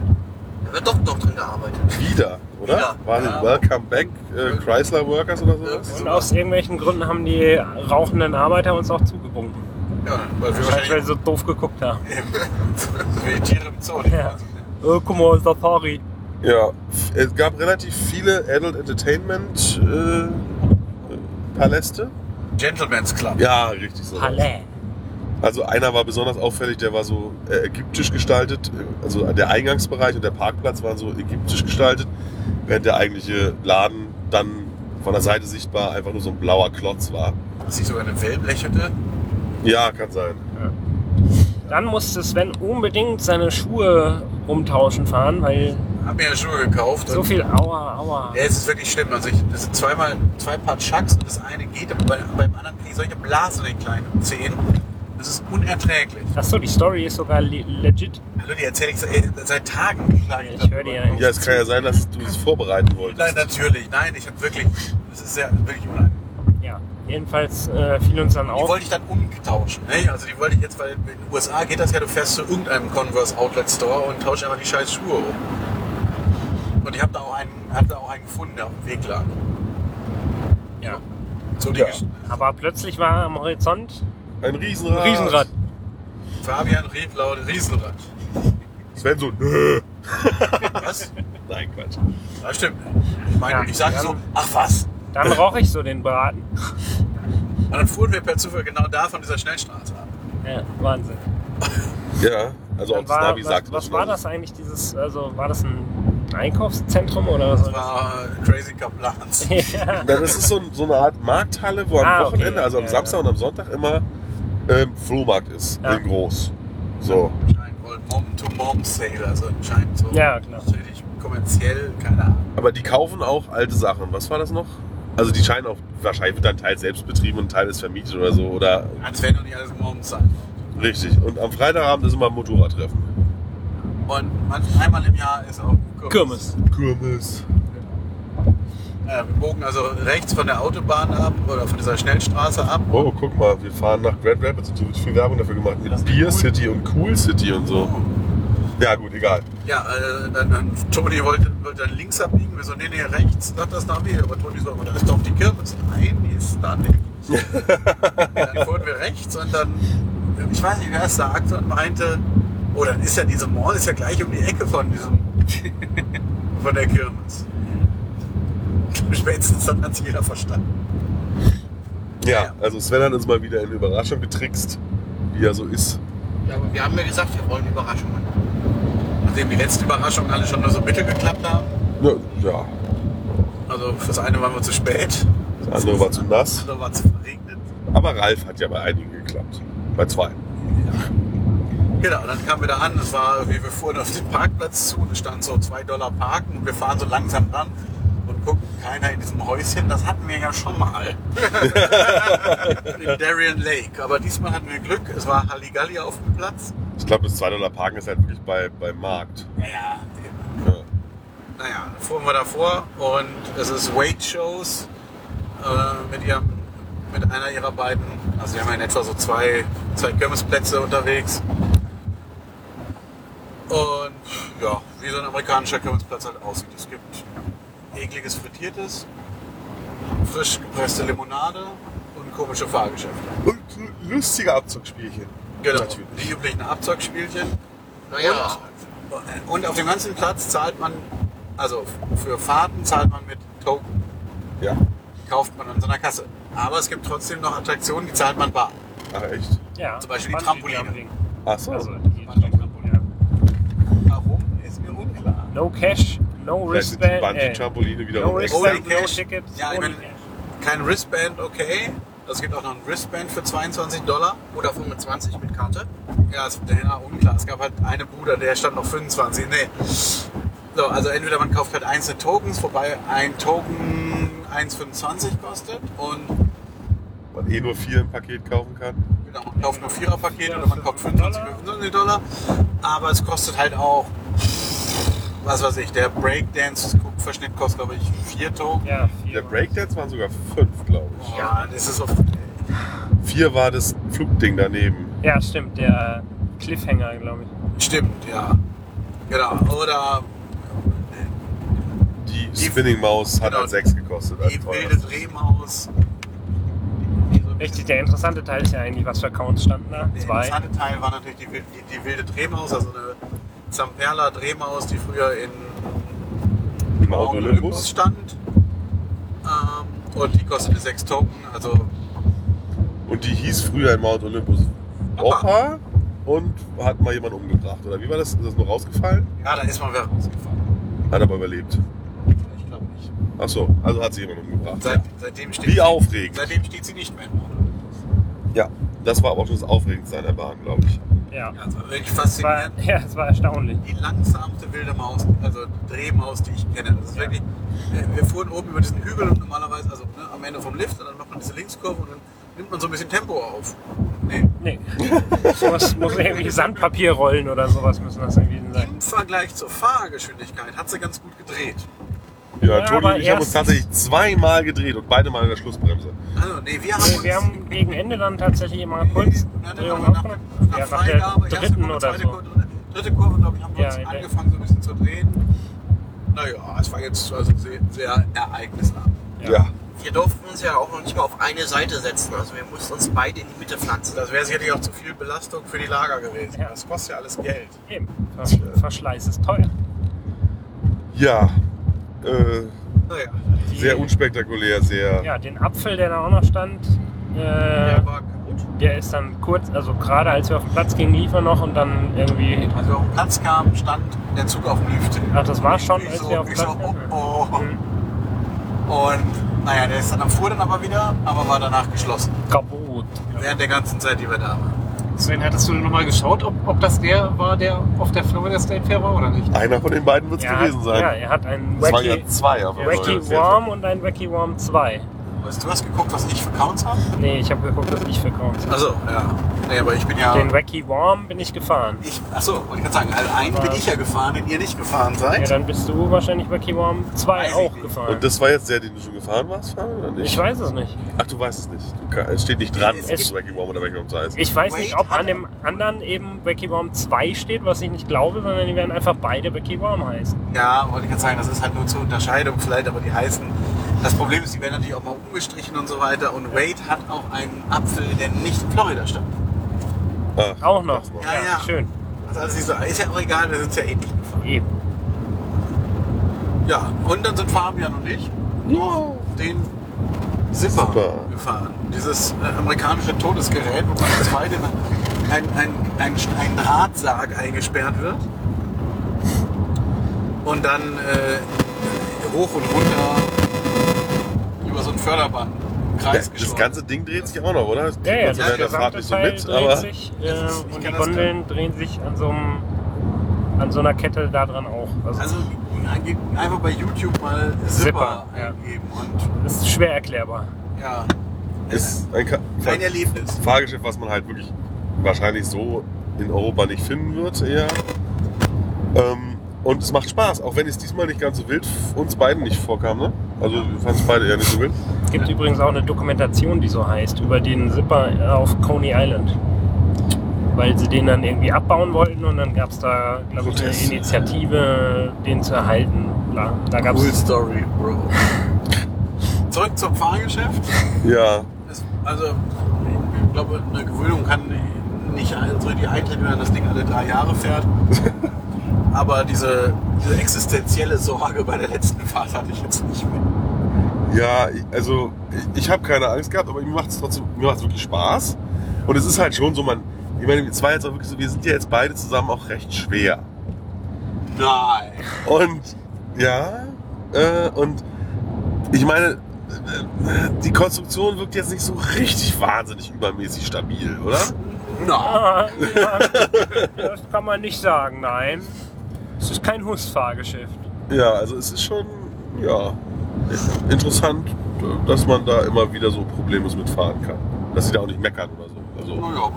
S4: da wird doch noch drin gearbeitet.
S3: Wieder, oder?
S4: Wieder.
S3: War
S1: Ja.
S3: Welcome Back äh, Chrysler Workers oder sowas?
S2: Und aus irgendwelchen Gründen haben die rauchenden Arbeiter uns auch zugewunken.
S1: Ja, weil wir
S2: Wahrscheinlich, weil sie so doof geguckt haben. [laughs]
S1: wie Tiere im Zoo. die
S2: Ja. Oh, guck mal, Safari.
S3: Ja, es gab relativ viele Adult Entertainment äh, Paläste.
S1: Gentleman's Club.
S3: Ja, richtig so.
S2: Halle.
S3: Also einer war besonders auffällig, der war so äh, ägyptisch gestaltet. Also der Eingangsbereich und der Parkplatz waren so ägyptisch gestaltet, während der eigentliche Laden dann von der Seite sichtbar einfach nur so ein blauer Klotz war.
S1: Dass sich sogar eine Wellblechete.
S3: Ja, kann sein.
S2: Dann musste Sven unbedingt seine Schuhe umtauschen fahren, weil
S1: Hab mir ja Schuhe gekauft.
S2: so viel Aua, Aua.
S1: Ja, es ist wirklich schlimm. Also ich, das sind zweimal zwei Paar Chucks und das eine geht, aber bei, beim anderen kriege ich solche Blasen in den kleinen Zehen. Das ist uneerträglich.
S2: Achso, die Story ist sogar le legit.
S1: Hallo, die erzähle ich seit, seit Tagen. klage
S2: Ich höre dir ja
S3: Ja, es kann ja sein, dass du es vorbereiten wolltest.
S1: Nein, natürlich. Nein, ich habe wirklich. Das ist ja wirklich unangenehm.
S2: Jedenfalls äh, fiel uns dann
S1: Die
S2: auf.
S1: wollte ich dann umtauschen. Ne? Also die wollte ich jetzt, weil in den USA geht das ja, du fährst zu irgendeinem Converse Outlet Store und tauschst einfach die scheiß Schuhe um. Und ich habe da auch einen, hab da auch einen gefunden, der auf dem Weg lag.
S2: Ja.
S1: So die
S3: Ja.
S1: Gesch-
S2: Aber plötzlich war am Horizont
S3: Ein Riesenrad.
S2: ein Riesenrad.
S1: Fabian rief laut Riesenrad.
S3: Sven so, nö.
S1: Was? [laughs]
S3: Nein, Quatsch.
S1: Ja, stimmt. Ich meine,
S2: Ja,
S1: ich sage so, ach was.
S2: Dann roch ich so den Braten.
S1: Und dann fuhren wir per Zufall genau da von dieser Schnellstraße ab.
S2: Ja, Wahnsinn.
S3: Ja, also auch das Navi
S2: was,
S3: sagt
S2: was war das eigentlich, dieses, also war das ein Einkaufszentrum oder was?
S1: Das war Crazy Kaplans. [laughs]
S2: ja.
S3: Das ist so, so eine Art Markthalle, wo am
S2: Ah, okay.
S3: Wochenende, also am
S2: Ja,
S3: Samstag
S2: ja.
S3: und am Sonntag immer ähm, Flohmarkt ist,
S2: Ja.
S3: in groß. So.
S1: Mom-to-Mom-Sale, also anscheinend so.
S2: Ja, klar.
S1: Natürlich kommerziell, keine Ahnung.
S3: Aber die kaufen auch alte Sachen. Was war das noch? Also die scheinen auch, wahrscheinlich wird dann Teil selbst betrieben und Teil ist vermietet oder so. Oder
S1: Als wenn doch nicht alles Moms sein.
S3: richtig. Und am Freitagabend ist immer ein Motorradtreffen.
S1: Und manchmal einmal im Jahr ist auch
S2: Kirmes.
S3: Kirmes.
S1: Ja, wir bogen also rechts von der Autobahn ab oder von dieser Schnellstraße ab.
S3: Oh, guck mal, wir fahren nach Grand Rapids und so wird viel Werbung dafür gemacht. Mit Beer
S1: cool.
S3: City und Cool City und so. Ja, gut, egal.
S1: Ja, äh, dann, dann Toni wollte, wollte dann links abbiegen, wir so, nee, nee, rechts, sagt das nach mir. Aber Toni so, aber da ist doch die Kirmes. Nein, die ist da nicht. [laughs] dann fuhren wir rechts und dann, ich weiß nicht, wer es sagte und meinte, oh, dann ist ja diese Mall ist ja gleich um die Ecke von diesem, [laughs] von der Kirmes. [laughs] Spätestens dann hat sich jeder verstanden.
S3: Ja, also Sven hat uns mal wieder in Überraschung getrickst, wie er so ist.
S4: Ja, aber wir haben ja gesagt, wir wollen Überraschungen.
S1: Nachdem die letzten Überraschungen alle schon nur so mittel geklappt haben.
S3: Ja, ja.
S1: Also fürs eine waren wir zu spät,
S3: das andere war zu
S1: das
S3: nass.
S1: andere war zu verregnet.
S3: Aber Ralf hat ja bei einigen geklappt. Bei zwei.
S1: Genau, und dann kamen wir da an, es war, wie wir fuhren auf den Parkplatz zu und es stand so 2 Dollar Parken und wir fahren so langsam ran gucken, keiner in diesem Häuschen, das hatten wir ja schon mal. [laughs] in Darien Lake. Aber diesmal hatten wir Glück, es war Halligalli auf dem Platz.
S3: Ich glaube, das 2 Dollar Parken ist halt wirklich bei, beim Markt.
S1: Ja,
S3: Ja.
S1: naja, dann fuhren wir davor und es ist Weight Shows äh, mit ihrem, mit einer ihrer beiden, also wir haben ja in etwa so zwei, zwei Kirmesplätze unterwegs. Und ja, wie so ein amerikanischer Kirmesplatz halt aussieht. Es gibt ekliges Frittiertes, frisch gepresste Limonade und komische Fahrgeschäfte.
S3: Und lustige Abzugsspielchen.
S1: Genau,
S3: Natürlich.
S1: die üblichen Abzockspielchen.
S4: Naja,
S1: Und, und auf dem ganzen Platz zahlt man, also für Fahrten zahlt man mit Token.
S3: Ja.
S1: kauft man an so einer Kasse. Aber es gibt trotzdem noch Attraktionen, die zahlt man bar.
S3: Ach, echt?
S2: Ja,
S1: Zum Beispiel die Trampoline.
S3: Ach so.
S2: Also die Trampoline.
S1: Warum, ist mir unklar.
S2: No Cash, no
S3: Vielleicht sind die
S2: Wristband.
S3: Bungee-Trampoline wieder
S2: no Wristband, no. Tickets,
S1: Ja, ich meine-. Kein Wristband, okay. Es gibt auch noch ein Wristband für 22 Dollar.
S4: oder 25 mit Karte.
S1: Ja, ist ja, unklar. Es gab halt eine Bude, der stand noch 25. Nee. So, also entweder man kauft halt einzelne Tokens, wobei ein Token 1,25 kostet und
S3: Man eh nur vier im Paket kaufen kann.
S1: Genau, man kauft nur Viererpakete oder man kauft 25 für 25 Dollar. Aber es kostet halt auch, was weiß ich, der Breakdance-Verschnitt kostet, glaube ich, vier Token.
S2: Ja, vier.
S3: Der Breakdance waren sogar fünf, glaube ich.
S1: Ja, das ist auf.
S3: Vier war das Flugding daneben.
S2: Ja, stimmt, der Cliffhanger, glaube ich.
S1: Stimmt, ja. Genau. Oder
S3: Die
S1: Die-
S3: Spinning Maus hat
S1: genau.
S3: halt sechs gekostet. als
S1: die
S3: teuer.
S1: wilde Drehmaus.
S2: Richtig, der interessante Teil ist ja eigentlich, was für Accounts standen da?
S1: Der
S2: Zwei.
S1: interessante Teil war natürlich die, die wilde Drehmaus, also eine Zamperla Drehmaus, die früher in
S3: Im Mount Olympus.
S1: stand. Ähm, und die kostete sechs Token, also
S3: Und die hieß früher in Mount Olympus Opa und hat mal jemanden umgebracht. Oder wie war das? Ist das nur rausgefallen?
S1: ja, da ist mal wer rausgefallen.
S3: Hat aber überlebt.
S1: Ich glaube nicht.
S3: Ach so, also hat sie jemanden umgebracht.
S1: Seit, seitdem steht
S3: Wie
S1: sie,
S3: aufregend.
S1: Seitdem steht sie nicht mehr. in Mount Olympus.
S3: Ja, das war aber auch schon das Aufregendste an der Bahn, glaube ich.
S2: Ja.
S1: Ja, also wirklich
S2: Es war,
S1: faszinierend. [laughs]
S2: ja, es war erstaunlich.
S1: Die langsamste wilde Maus, also Drehmaus, die ich kenne. Das ist wirklich, äh, wir fuhren oben über diesen Hügel und normalerweise, also ne, am Ende vom Lift, und dann macht man diese Linkskurve und dann nimmt man so ein bisschen Tempo auf. Nee.
S2: Nee. [laughs] muss, muss irgendwie Sandpapier rollen oder sowas müssen das irgendwie sein.
S1: Im Vergleich zur Fahrgeschwindigkeit hat sie ganz gut gedreht.
S3: Ja,
S2: Ja,
S3: Toni und ich haben uns tatsächlich zweimal gedreht und beide mal in der Schlussbremse.
S1: Also, nee, wir haben
S2: Nee, wir haben gegen Ende dann tatsächlich immer kurz Drehung
S1: nach, nach,
S2: aufgenommen.
S1: nach
S2: Ja, nach
S1: Freigabe,
S2: der dritten
S1: Kurve,
S2: oder
S1: zweite
S2: so.
S1: Kurve, dritte, Kurve, glaube ich, haben wir
S2: Ja,
S1: uns angefangen, so ein bisschen zu drehen. Naja, es war jetzt also sehr, sehr ereignisarm.
S3: Ja.
S4: Wir durften uns ja auch noch nicht mal auf eine Seite setzen. Also wir mussten uns beide in die Mitte pflanzen.
S1: Das wäre sicherlich auch zu viel Belastung für die Lager gewesen.
S2: Ja.
S1: Das kostet ja alles Geld.
S2: Eben. Vers Verschleiß ist teuer.
S3: Ja, äh,
S1: Naja,
S2: Die-
S3: sehr unspektakulär, sehr.
S2: Ja, den Apfel, der da auch noch stand, äh,
S1: der war kaputt.
S2: der ist dann kurz, also gerade als wir auf den Platz gingen, lief er noch und dann irgendwie.
S1: Als wir auf den Platz kamen, stand der Zug auf dem Lift.
S2: Ach, das war schon,
S1: Ich
S2: als
S1: so,
S2: wir auf den
S1: ich so,
S2: Platz
S1: oh,
S2: kamen.
S1: oh.
S2: Mhm.
S1: Und naja, der ist dann am fuhr dann aber wieder, aber war danach geschlossen.
S2: Kaputt.
S1: Während der ganzen Zeit, die wir da waren.
S5: Sven, hattest du nochmal geschaut, ob, ob das der war, der auf der Florida State Fair war oder nicht?
S3: Einer von den beiden wird es gewesen
S2: hat,
S3: sein.
S2: Ja, er hat einen
S3: Es waren
S2: Wacky,
S3: ja zwei auf
S2: Wacky Worm und einen Wacky Worm 2.
S1: Weißt du, hast geguckt, was ich für Counts habe?
S2: Nee, ich habe geguckt, was ich für Counts habe.
S1: Achso, ja. Nee, aber ich bin ja.
S2: Den Wacky Worm bin ich gefahren.
S1: Ich, achso, wollte ich gerade sagen, also einen bin ich ja gefahren, den ihr nicht gefahren
S2: Ja,
S1: seid.
S2: dann bist du wahrscheinlich Wacky Worm 2
S1: Weiß ich
S2: auch
S1: nicht.
S2: gefahren.
S3: Und das war jetzt der, den du schon gefahren warst, oder nicht?
S2: ich weiß es nicht.
S3: Ach, du weißt es nicht. Du kann, es steht nicht dran,
S1: Es
S3: ob es Wacky Worm oder Wacky Worm 2 ist.
S2: Ich weiß
S1: Wade
S2: nicht, ob an dem anderen eben Wacky Worm 2 steht, was ich nicht glaube, sondern die werden einfach beide Wacky Worm heißen.
S1: Ja, wollte ich gerade sagen, das ist halt nur zur Unterscheidung vielleicht, aber die heißen. Das Problem ist, die werden natürlich auch mal umgestrichen und so weiter. Und Wade hat auch einen Apfel, der nicht in Florida stand.
S3: Ach,
S2: Auch noch.
S3: das war-
S1: Ja, ja.
S2: Schön.
S1: Also, also ist ja- ist ja auch egal, wir sind ja eh nicht gefahren.
S2: Eben.
S1: Ja, und dann sind Fabian und ich noch den Zipper,
S3: Zipper.
S1: gefahren. Dieses äh, amerikanische Todesgerät, wo man zweit in ein, ein, ein, ein Drahtsarg eingesperrt wird. Und dann äh, hoch und runter über so ein Förderband Kreis
S3: Das ganze Ding dreht sich auch noch, oder? Das
S2: Ja, ja, das
S3: Fahrt
S2: gesamte
S3: nicht so
S2: Teil
S3: mit,
S2: dreht
S3: aber
S2: sich [laughs] äh, und die Gondeln drehen sich an so, einem, an so einer Kette da dran auch. Also,
S1: Also einfach bei YouTube mal Zipper,
S2: Zipper, ja.
S1: eingeben und
S2: das ist schwer erklärbar.
S1: ja,
S3: ist ein,
S1: ein Erlebnis.
S3: Fahrgeschäft, was man halt wirklich wahrscheinlich so in Europa nicht finden wird, eher. Ähm, und es macht Spaß, auch wenn es diesmal nicht ganz so wild uns beiden nicht vorkam, ne? Also wir fanden es beide eher nicht so wild.
S2: Es gibt übrigens auch eine Dokumentation, die so heißt, über den Zipper auf Coney Island. Weil sie den dann irgendwie abbauen wollten und dann gab es da, glaube ich, eine. Initiative, den zu erhalten. Bla. Da gab
S1: Cool Story, Bro. Zurück zum Fahrgeschäft.
S3: Ja,
S1: Es, also, ich glaube, eine Gewöhnung kann nicht so die eintreten, wenn man das Ding alle drei Jahre fährt. [laughs] Aber diese, diese existenzielle Sorge bei der letzten Fahrt hatte ich jetzt nicht mehr.
S3: ja, also ich, ich habe keine Angst gehabt, aber mir macht es trotzdem, mir macht's wirklich Spaß. Und es ist halt schon so, man, ich meine, es war jetzt auch wirklich so, wir sind ja jetzt beide zusammen auch recht schwer.
S1: Nein.
S3: Und ja, äh, und ich meine, die Konstruktion wirkt jetzt nicht so richtig wahnsinnig übermäßig stabil, oder?
S1: Nein.
S2: Ja, das kann man nicht sagen, nein. Es ist kein Husfahrgeschäft.
S3: Ja, also es ist schon, ja, interessant, dass man da immer wieder so problemlos mitfahren kann. Dass sie da auch nicht meckern oder so. Also,
S1: Naja,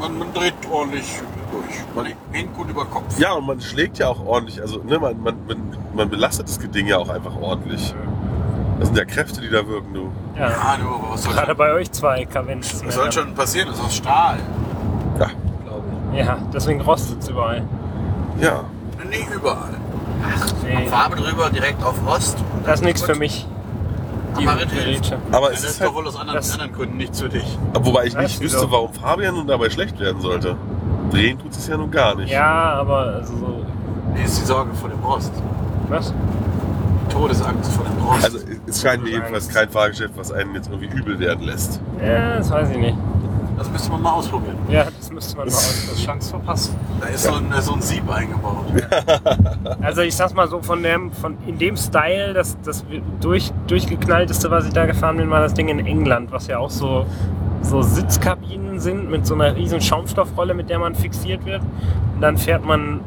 S1: man, man dreht ordentlich durch. Man hängt gut über Kopf.
S3: ja, und man schlägt ja auch ordentlich, also ne, man, man, man, man belastet das Ding ja auch einfach ordentlich. Das sind ja Kräfte, die da wirken, du.
S2: Ja,
S1: Ja, du, aber was soll,
S2: gerade
S1: schon,
S2: bei euch zwei Kavens.
S1: was soll schon passieren? Das ist aus Stahl,
S3: Ja,
S1: glaube
S2: Ja, deswegen rostet es überall.
S3: ja.
S1: Ich. Nicht überall.
S2: Nee,
S4: Farbe drüber, direkt auf Rost.
S2: das ist nichts für mich. Die. Geräte.
S3: Aber
S1: Das
S3: es
S1: ist
S3: ist
S1: doch
S3: halt,
S1: wohl aus anderen, anderen Gründen nichts für dich.
S3: wobei ich nicht wüsste,
S2: doch.
S3: warum Fabian nun dabei schlecht werden sollte. Drehen tut es ja nun gar nicht.
S2: Ja, aber also so.
S1: Nee, ist die Sorge vor dem Rost.
S2: Was?
S1: Todesangst vor dem Rost.
S3: Also es scheint mir jedenfalls kein Fahrgeschäft, was einen jetzt irgendwie übel werden lässt.
S2: Ja, das weiß ich nicht.
S1: Das müsste man mal ausprobieren.
S2: Ja, das müsste man mal [laughs] ausprobieren.
S5: Chance verpasst.
S1: Da ist so, ein, da ist so ein Sieb eingebaut. [laughs]
S2: Also ich sag's mal so, von dem, von in dem Style, das, das durch, durchgeknallteste, was ich da gefahren bin, war das Ding in England, was ja auch so, so Sitzkabinen sind mit so einer riesen Schaumstoffrolle, mit der man fixiert wird. Und dann fährt man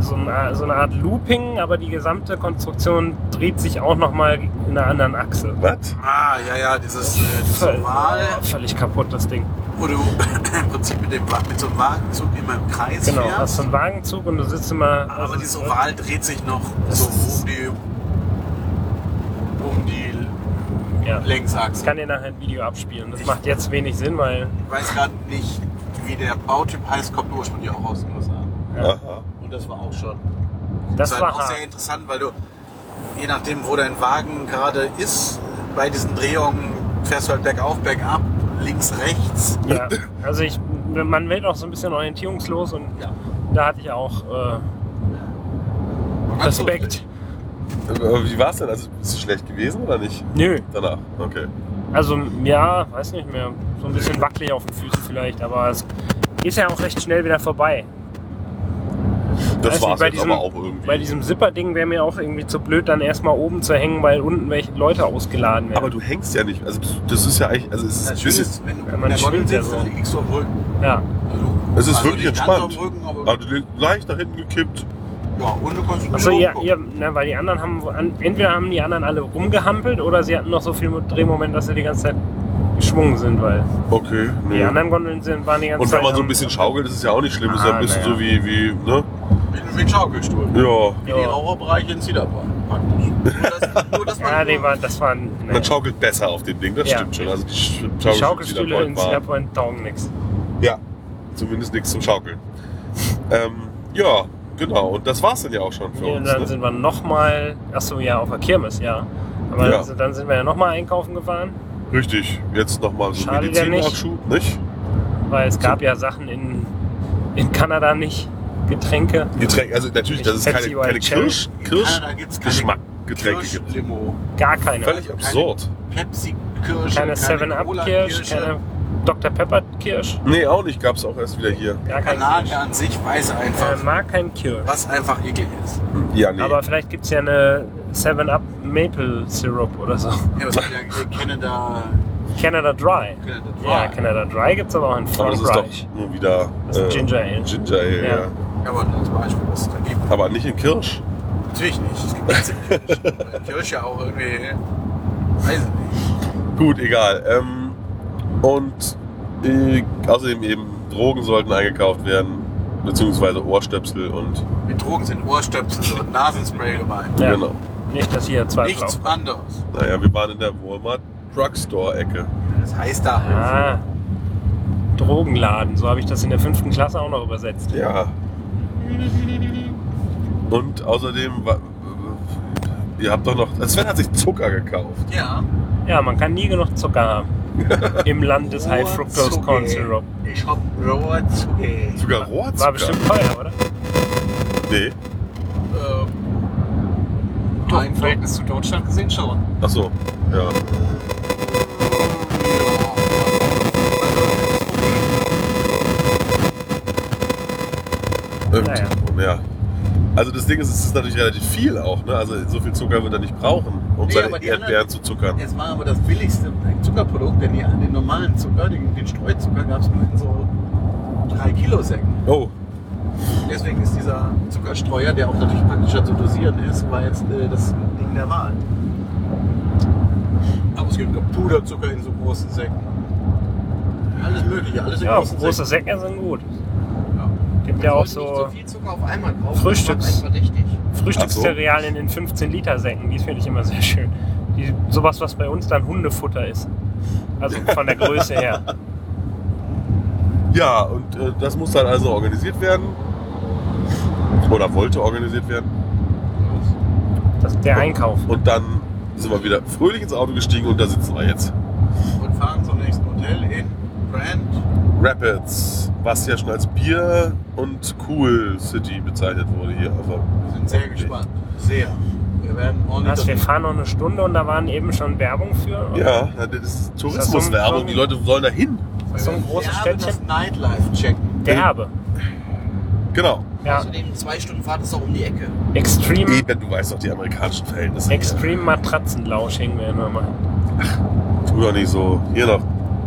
S2: so, eine, so eine Art Looping, aber die gesamte Konstruktion dreht sich auch nochmal in einer anderen Achse.
S3: Was?
S1: Ah, ja, ja, dieses, äh, dieses
S2: Voll,
S1: Oval,
S2: völlig kaputt, das Ding.
S1: wo du [laughs] im Prinzip mit, dem, mit so einem Wagenzug immer im Kreis
S2: Genau,
S1: fährst.
S2: hast so einen Wagenzug und du sitzt immer.
S1: Aber
S2: also-
S1: dieses Oval dreht sich noch so um die, um die
S2: Ja.
S1: Längsachse.
S2: Ich kann dir nachher ein Video abspielen. Das macht jetzt wenig Sinn, weil
S1: Ich weiß gerade nicht, wie der Bautyp heißt, kommt ursprünglich auch aus den USA.
S2: Ja.
S1: Und das war auch schon.
S2: das
S1: ist
S2: war
S1: halt auch
S2: hart.
S1: sehr interessant, weil du, je nachdem, wo dein Wagen gerade ist, bei diesen Drehungen fährst du halt bergauf, bergab, links, rechts.
S2: Ja, also ich, man wird auch so ein bisschen orientierungslos und
S1: Ja.
S2: da hatte ich auch äh, Respekt.
S3: Wie war es denn? Also ist es schlecht gewesen oder nicht?
S2: Nö,
S3: Danach. Okay.
S2: also ja, weiß nicht mehr. So ein bisschen wackelig auf den Füßen vielleicht, aber es ist ja auch recht schnell wieder vorbei.
S3: Das war es
S2: bei
S3: jetzt
S2: diesem-
S3: aber auch irgendwie.
S2: Bei diesem Zipper-Ding wäre mir auch irgendwie zu blöd, dann erstmal oben zu hängen, weil unten welche Leute ausgeladen werden.
S3: aber du hängst ja nicht. Also das ist ja eigentlich. Also es ist, ein
S1: Das
S3: bisschen,
S1: ist, wenn du
S2: Ja,
S1: in
S2: man
S1: der
S2: ja so.
S1: dann liegst du am Rücken.
S2: ja.
S1: Also,
S3: es ist
S1: also
S3: wirklich entspannt.
S1: Rücken, aber,
S3: liegst leicht nach hinten gekippt.
S1: ja, und du kannst
S2: Achso, ja, ja, na, weil die anderen haben, entweder haben die anderen alle rumgehampelt oder sie hatten noch so viel Drehmoment, dass sie die ganze Zeit geschwungen sind, weil
S3: Okay.
S2: die
S3: Nee.
S2: anderen Gondeln sind, waren die ganze
S3: Und
S2: Zeit.
S3: wenn man so ein bisschen schaukelt, ist es ja auch nicht schlimm. ist ja
S2: Ah,
S3: ein bisschen
S2: naja.
S3: so wie, wie, ne?
S1: Wie, wie ein Schaukelstuhl.
S3: Ja.
S1: Wie die
S2: Ja.
S1: Raucherbereiche in Cedarbahn, praktisch. Nur, dass, nur, dass man
S2: Ja, die waren, das waren. Nee.
S3: Man schaukelt besser auf dem Ding, das
S2: Ja.
S3: stimmt schon. Also die, Sch-
S2: die Schaukelstühle in
S3: waren-
S2: Cedar Point taugen nichts.
S3: Ja, zumindest nichts zum Schaukeln. Ähm, ja, genau. Und das war's dann ja auch schon für
S2: Und
S3: uns.
S2: dann
S3: Ne?
S2: sind wir nochmal, achso, ja, auf der Kirmes, ja. Aber
S3: Ja.
S2: also, dann sind wir ja nochmal einkaufen gefahren,
S3: Richtig. Jetzt nochmal so
S2: der
S3: Medizin-Nachschub, nicht?
S2: weil es gab ja Sachen in, in Kanada nicht. Getränke.
S3: Getränk, also natürlich, es
S2: Pepsi
S3: keine, keine. Kirsch, Kirsch
S1: gibt's keine
S3: Geschmackgetränke gibt.
S2: Gar keine.
S3: Völlig absurd.
S1: Pepsi-Kirsche,
S2: keine 7-Up-Kirsch, keine Dr. Pepper-Kirsch.
S3: Nee, auch nicht. Gab's auch erst wieder hier.
S2: Gar kein
S1: Kanadier
S2: Kirsch.
S1: an sich weiß
S2: Er
S1: einfach,
S2: mag kein Kirsch.
S1: was einfach eklig ist.
S3: Ja, nee.
S2: Aber vielleicht gibt es ja eine 7-Up Maple Syrup oder so.
S1: Ja, was hat ja äh, Canada,
S2: Canada Dry.
S1: Canada Dry.
S2: Ja, Canada Dry gibt es aber auch in
S3: Aber das ist
S2: Frankreich.
S3: doch nur wieder
S2: Das ist Ginger Ale.
S3: Ginger Ale,
S2: Ja.
S3: ja.
S1: Ja, aber als Beispiel, was es da gibt.
S3: Aber nicht in Kirsch.
S1: Natürlich nicht. Es gibt nichts in Kirsch. Weil Kirsch ja auch irgendwie. Weiß ich nicht.
S3: Gut, egal. Ähm, und äh, außerdem eben Drogen sollten eingekauft werden, beziehungsweise Ohrstöpsel und
S1: Mit Drogen sind Ohrstöpsel und Nasenspray gemeint.
S2: Ja.
S3: genau.
S2: Nicht, dass hier zwei
S1: Nichts
S2: Frauen.
S1: anderes.
S3: Naja, wir waren in der Walmart Drugstore-Ecke.
S1: Das heißt da.
S2: Ah, Drogenladen. So habe ich das in der fünften Klasse auch noch übersetzt.
S3: Ja. Und außerdem, ihr habt doch noch, Sven hat sich Zucker gekauft.
S1: Ja.
S2: Ja, man kann nie genug Zucker haben. [laughs] Im Land des High Fructose Corn Syrup.
S1: Ich hab Rohrzucker.
S3: Sogar Rohrzucker.
S2: War bestimmt teuer, oder?
S3: Nee.
S1: Ähm,
S5: Doch, im
S1: einfach.
S5: Verhältnis zu Deutschland gesehen schon.
S3: Achso, ja.
S2: Naja.
S3: Ja. Also das Ding ist, es ist natürlich relativ viel auch, ne? Also so viel Zucker wird er nicht brauchen, um
S1: Nee,
S3: seine Erdbeeren
S1: anderen-
S3: zu zuckern.
S1: Es war aber das billigste Zuckerprodukt, denn die, den normalen Zucker, den, den Streuzucker, gab es nur in so 3 Kilo Säcken.
S3: Oh,
S1: Deswegen ist dieser Zuckerstreuer, der auch natürlich praktischer zu dosieren ist, war jetzt äh, das Ding der Wahl. Aber es gibt auch Puderzucker in so großen Säcken. Alles mögliche, alles in
S2: Ja,
S1: großen
S2: große
S1: Säcken.
S2: Säcke sind gut.
S1: Ja.
S2: Gibt ja auch so
S4: so viel Zucker auf einmal kaufen.
S2: Frühstücks-. Frühstückszerealien in 15 Liter Säcken. Die finde ich immer sehr schön. Die, sowas, was bei uns dann Hundefutter ist. Also von der Größe her. [laughs]
S3: ja, und äh, das muss dann also organisiert werden. Oder wollte organisiert werden.
S2: Das ist der Einkauf.
S3: Und dann sind wir wieder fröhlich ins Auto gestiegen und da sitzen wir jetzt.
S1: Und fahren zum nächsten Hotel in Grand.
S3: Rapids, was ja schon als Bier und Cool City bezeichnet wurde hier. Also,
S1: Wir sind sehr gespannt. Sehr. Wir werden ordentlich.
S2: Was, wir fahren noch eine Stunde und da waren eben schon Werbung für.
S3: ja, das ist Tourismuswerbung. Die Leute sollen da hin.
S2: so ein großes
S1: derbe
S2: Städtchen?
S1: das Nightlife checken.
S2: Derbe.
S3: Genau.
S2: Ja,
S4: Außerdem zwei Stunden Fahrt ist auch um die Ecke.
S2: Extreme,
S3: Eben, du weißt doch die amerikanischen Verhältnisse.
S2: Extreme Matratzenlausch hängen wir immer mal.
S3: Tu doch nicht so. Hier noch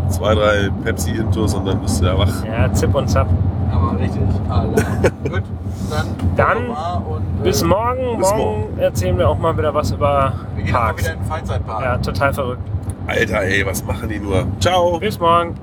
S3: zwei, drei Pepsi-Intos und dann bist du ja wach.
S2: Ja, Zip und Zap.
S1: Aber richtig. [laughs] Gut. Dann.
S2: Dann
S1: und, äh,
S2: Bis morgen.
S3: bis
S2: Morgen erzählen wir auch mal wieder was über
S1: Wir gehen auch mal
S2: Parks.
S1: wieder in den Freizeitpark.
S2: Ja, total verrückt.
S3: Alter, ey, was machen die nur? Ciao.
S2: Bis morgen.